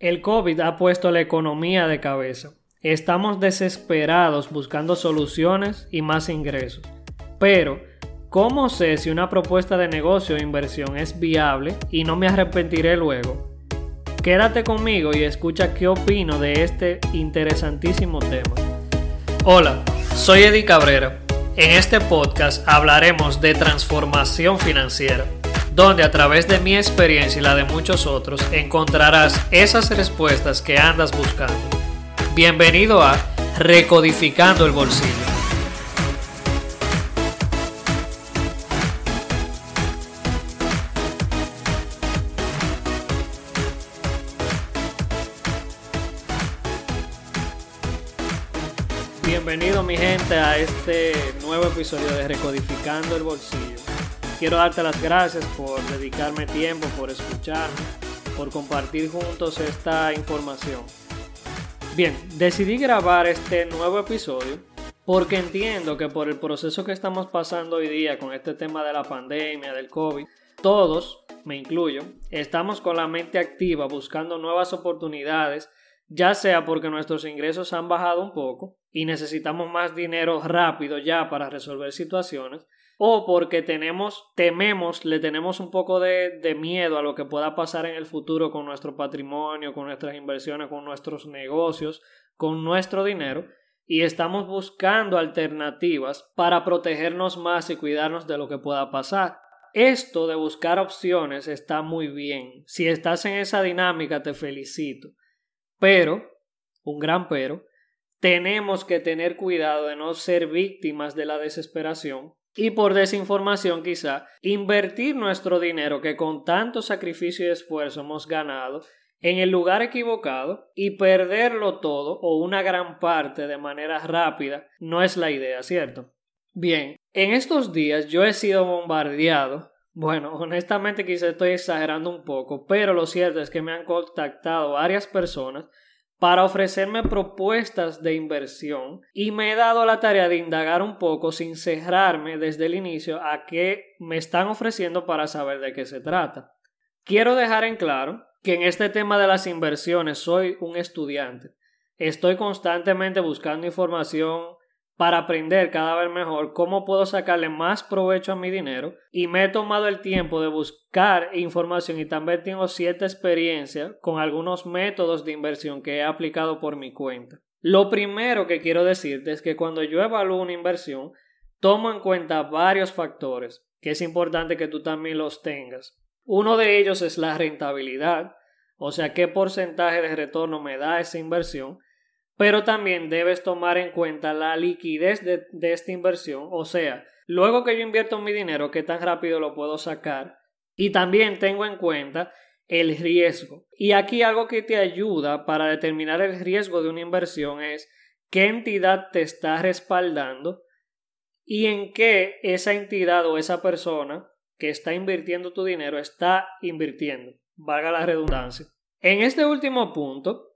El COVID ha puesto la economía de cabeza. Estamos desesperados buscando soluciones y más ingresos. Pero, ¿cómo sé si una propuesta de negocio o inversión es viable y no me arrepentiré luego? Quédate conmigo y escucha qué opino de este interesantísimo tema. Hola, soy Eddie Cabrera. En este podcast hablaremos de transformación financiera donde a través de mi experiencia y la de muchos otros encontrarás esas respuestas que andas buscando. Bienvenido a Recodificando el Bolsillo. Bienvenido mi gente a este nuevo episodio de Recodificando el Bolsillo quiero darte las gracias por dedicarme tiempo, por escucharme, por compartir juntos esta información. Bien, decidí grabar este nuevo episodio porque entiendo que por el proceso que estamos pasando hoy día con este tema de la pandemia, del COVID, todos, me incluyo, estamos con la mente activa buscando nuevas oportunidades, ya sea porque nuestros ingresos han bajado un poco y necesitamos más dinero rápido ya para resolver situaciones, o porque tenemos, tememos, le tenemos un poco de, de, miedo a lo que pueda pasar en el futuro con nuestro patrimonio, con nuestras inversiones, con nuestros negocios, con nuestro dinero, y estamos buscando alternativas para protegernos más y cuidarnos de lo que pueda pasar. Esto de buscar opciones está muy bien. Si estás en esa dinámica, te felicito. Pero, un gran pero, tenemos que tener cuidado de no ser víctimas de la desesperación y por desinformación quizá, invertir nuestro dinero que con tanto sacrificio y esfuerzo hemos ganado en el lugar equivocado y perderlo todo o una gran parte de manera rápida no es la idea, ¿cierto? Bien, en estos días yo he sido bombardeado bueno, honestamente quizá estoy exagerando un poco, pero lo cierto es que me han contactado varias personas para ofrecerme propuestas de inversión y me he dado la tarea de indagar un poco sin cerrarme desde el inicio a qué me están ofreciendo para saber de qué se trata. Quiero dejar en claro que en este tema de las inversiones soy un estudiante. Estoy constantemente buscando información, para aprender cada vez mejor cómo puedo sacarle más provecho a mi dinero y me he tomado el tiempo de buscar información y también tengo cierta experiencia con algunos métodos de inversión que he aplicado por mi cuenta. Lo primero que quiero decirte es que cuando yo evalúo una inversión, tomo en cuenta varios factores que es importante que tú también los tengas. Uno de ellos es la rentabilidad, o sea, qué porcentaje de retorno me da esa inversión pero también debes tomar en cuenta la liquidez de, esta inversión, o sea, luego que yo invierto mi dinero, qué tan rápido lo puedo sacar. Y también tengo en cuenta el riesgo. Y aquí algo que te ayuda para determinar el riesgo de una inversión es qué entidad te está respaldando y en qué esa entidad o esa persona que está invirtiendo tu dinero está invirtiendo. Valga la redundancia. En este último punto,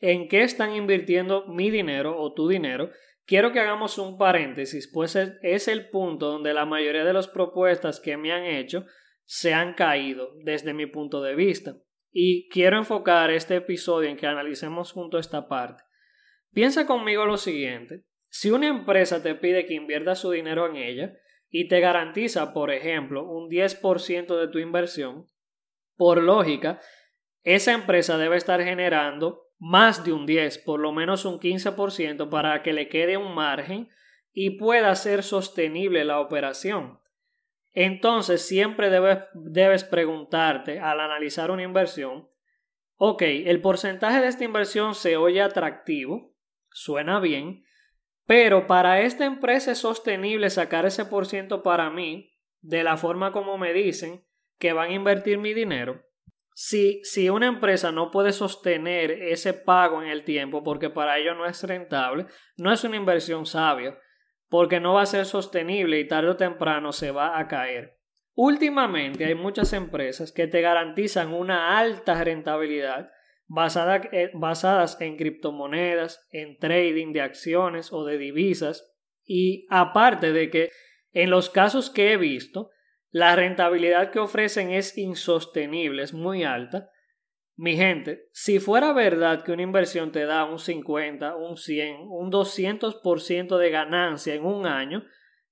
en qué están invirtiendo mi dinero o tu dinero, quiero que hagamos un paréntesis, pues es el punto donde la mayoría de las propuestas que me han hecho se han caído desde mi punto de vista. Y quiero enfocar este episodio en que analicemos junto esta parte. Piensa conmigo lo siguiente. Si una empresa te pide que inviertas su dinero en ella y te garantiza, por ejemplo, un 10% de tu inversión, por lógica, esa empresa debe estar generando más de un 10, por lo menos un 15% para que le quede un margen y pueda ser sostenible la operación. Entonces siempre debes, debes preguntarte al analizar una inversión, ok, el porcentaje de esta inversión se oye atractivo, suena bien, pero para esta empresa es sostenible sacar ese por ciento para mí de la forma como me dicen que van a invertir mi dinero. Si, si una empresa no puede sostener ese pago en el tiempo porque para ello no es rentable, no es una inversión sabia, porque no va a ser sostenible y tarde o temprano se va a caer. Últimamente hay muchas empresas que te garantizan una alta rentabilidad basada, eh, basadas en criptomonedas, en trading de acciones o de divisas y aparte de que en los casos que he visto la rentabilidad que ofrecen es insostenible, es muy alta. Mi gente, si fuera verdad que una inversión te da un 50, un 100, un 200% de ganancia en un año,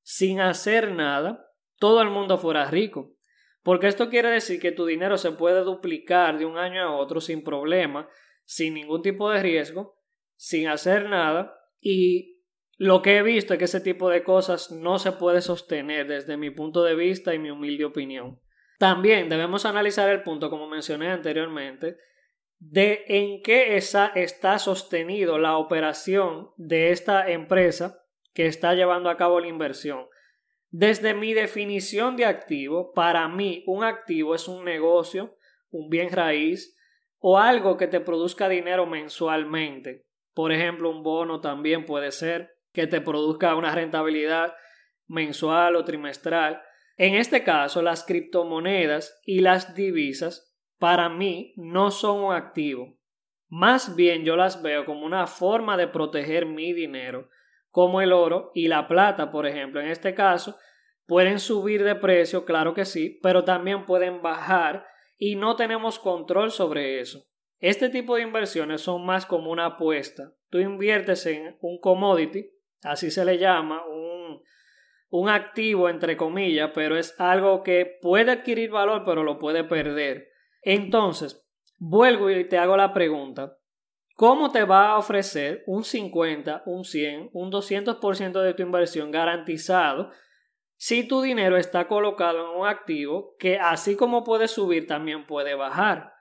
sin hacer nada, todo el mundo fuera rico. Porque esto quiere decir que tu dinero se puede duplicar de un año a otro sin problema, sin ningún tipo de riesgo, sin hacer nada. Y lo que he visto es que ese tipo de cosas no se puede sostener desde mi punto de vista y mi humilde opinión. También debemos analizar el punto, como mencioné anteriormente, de en qué está sostenido la operación de esta empresa que está llevando a cabo la inversión. Desde mi definición de activo, para mí un activo es un negocio, un bien raíz o algo que te produzca dinero mensualmente. Por ejemplo, un bono también puede ser que te produzca una rentabilidad mensual o trimestral. En este caso, las criptomonedas y las divisas para mí no son un activo. Más bien yo las veo como una forma de proteger mi dinero como el oro y la plata, por ejemplo. En este caso, pueden subir de precio, claro que sí, pero también pueden bajar y no tenemos control sobre eso. Este tipo de inversiones son más como una apuesta. Tú inviertes en un commodity, así se le llama, un, un activo entre comillas, pero es algo que puede adquirir valor, pero lo puede perder. Entonces, vuelvo y te hago la pregunta. ¿Cómo te va a ofrecer un 50, un 100, un 200% de tu inversión garantizado si tu dinero está colocado en un activo que así como puede subir también puede bajar?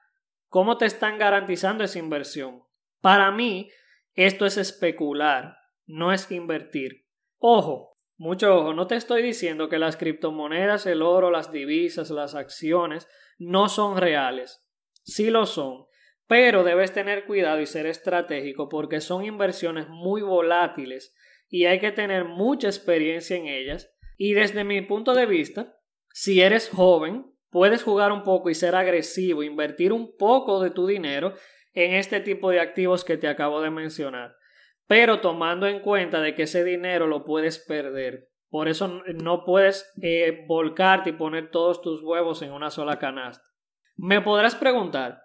¿Cómo te están garantizando esa inversión? Para mí, esto es especular, no es invertir. Ojo, mucho ojo, no te estoy diciendo que las criptomonedas, el oro, las divisas, las acciones no son reales. Sí lo son pero debes tener cuidado y ser estratégico porque son inversiones muy volátiles y hay que tener mucha experiencia en ellas. Y desde mi punto de vista, si eres joven, puedes jugar un poco y ser agresivo, invertir un poco de tu dinero en este tipo de activos que te acabo de mencionar, pero tomando en cuenta de que ese dinero lo puedes perder. Por eso no puedes eh, volcarte y poner todos tus huevos en una sola canasta. Me podrás preguntar,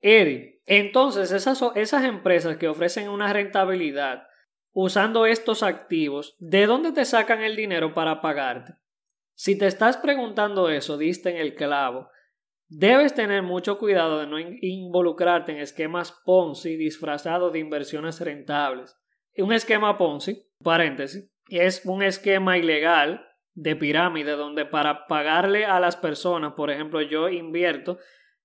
Eddie, entonces esas, esas empresas que ofrecen una rentabilidad usando estos activos, ¿de dónde te sacan el dinero para pagarte? Si te estás preguntando eso, diste en el clavo. Debes tener mucho cuidado de no involucrarte en esquemas Ponzi disfrazados de inversiones rentables. Un esquema Ponzi, paréntesis, es un esquema ilegal de pirámide donde para pagarle a las personas, por ejemplo, yo invierto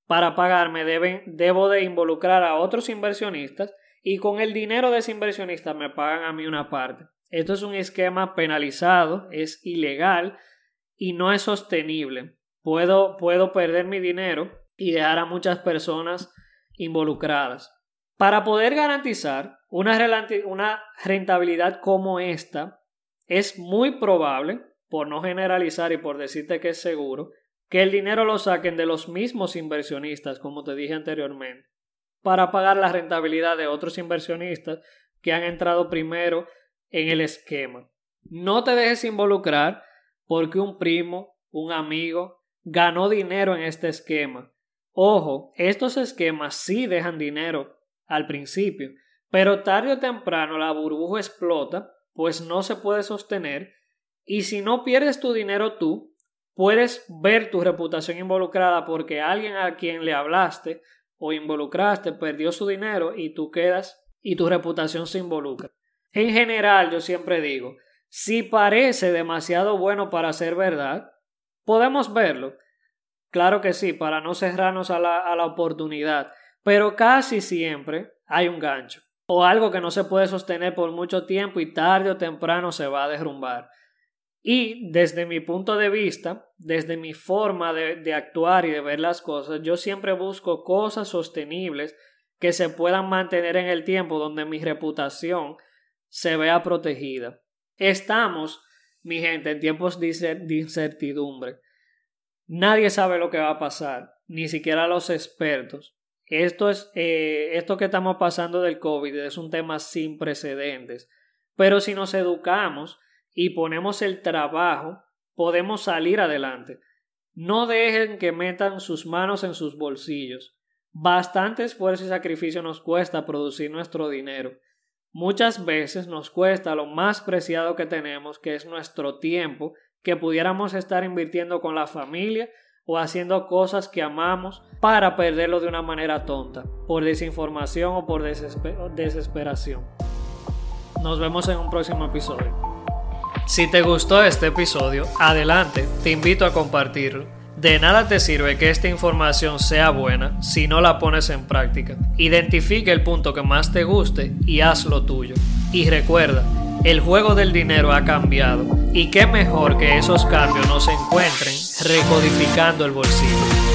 para pagarme deben, debo de involucrar a otros inversionistas y con el dinero de ese inversionista me pagan a mí una parte. Esto es un esquema penalizado, es ilegal y no es sostenible. Puedo, puedo perder mi dinero y dejar a muchas personas involucradas. Para poder garantizar una, rentabilidad como esta, es muy probable, por no generalizar y por decirte que es seguro, que el dinero lo saquen de los mismos inversionistas, como te dije anteriormente, para pagar la rentabilidad de otros inversionistas que han entrado primero en el esquema. No te dejes involucrar porque un primo, un amigo, ganó dinero en este esquema. Ojo, estos esquemas sí dejan dinero al principio, pero tarde o temprano la burbuja explota, pues no se puede sostener, y si no pierdes tu dinero tú, puedes ver tu reputación involucrada porque alguien a quien le hablaste o involucraste perdió su dinero y tú quedas y tu reputación se involucra. En general, yo siempre digo, si parece demasiado bueno para ser verdad, podemos verlo. Claro que sí, para no cerrarnos a la, a la oportunidad, pero casi siempre hay un gancho o algo que no se puede sostener por mucho tiempo y tarde o temprano se va a derrumbar. Y desde mi punto de vista, desde mi forma de, actuar y de ver las cosas, yo siempre busco cosas sostenibles que se puedan mantener en el tiempo donde mi reputación se vea protegida. Estamos, mi gente, en tiempos de incertidumbre. Nadie sabe lo que va a pasar, ni siquiera los expertos. Esto es eh, esto que estamos pasando del COVID es un tema sin precedentes. Pero si nos educamos y ponemos el trabajo, podemos salir adelante. No dejen que metan sus manos en sus bolsillos. Bastante esfuerzo y sacrificio nos cuesta producir nuestro dinero. Muchas veces nos cuesta lo más preciado que tenemos, que es nuestro tiempo, que pudiéramos estar invirtiendo con la familia o haciendo cosas que amamos para perderlo de una manera tonta, por desinformación o por desesperación. Nos vemos en un próximo episodio. Si te gustó este episodio, adelante, te invito a compartirlo de nada te sirve que esta información sea buena si no la pones en práctica. Identifique el punto que más te guste y haz lo tuyo. Y recuerda, el juego del dinero ha cambiado y qué mejor que esos cambios no se encuentren recodificando el bolsillo.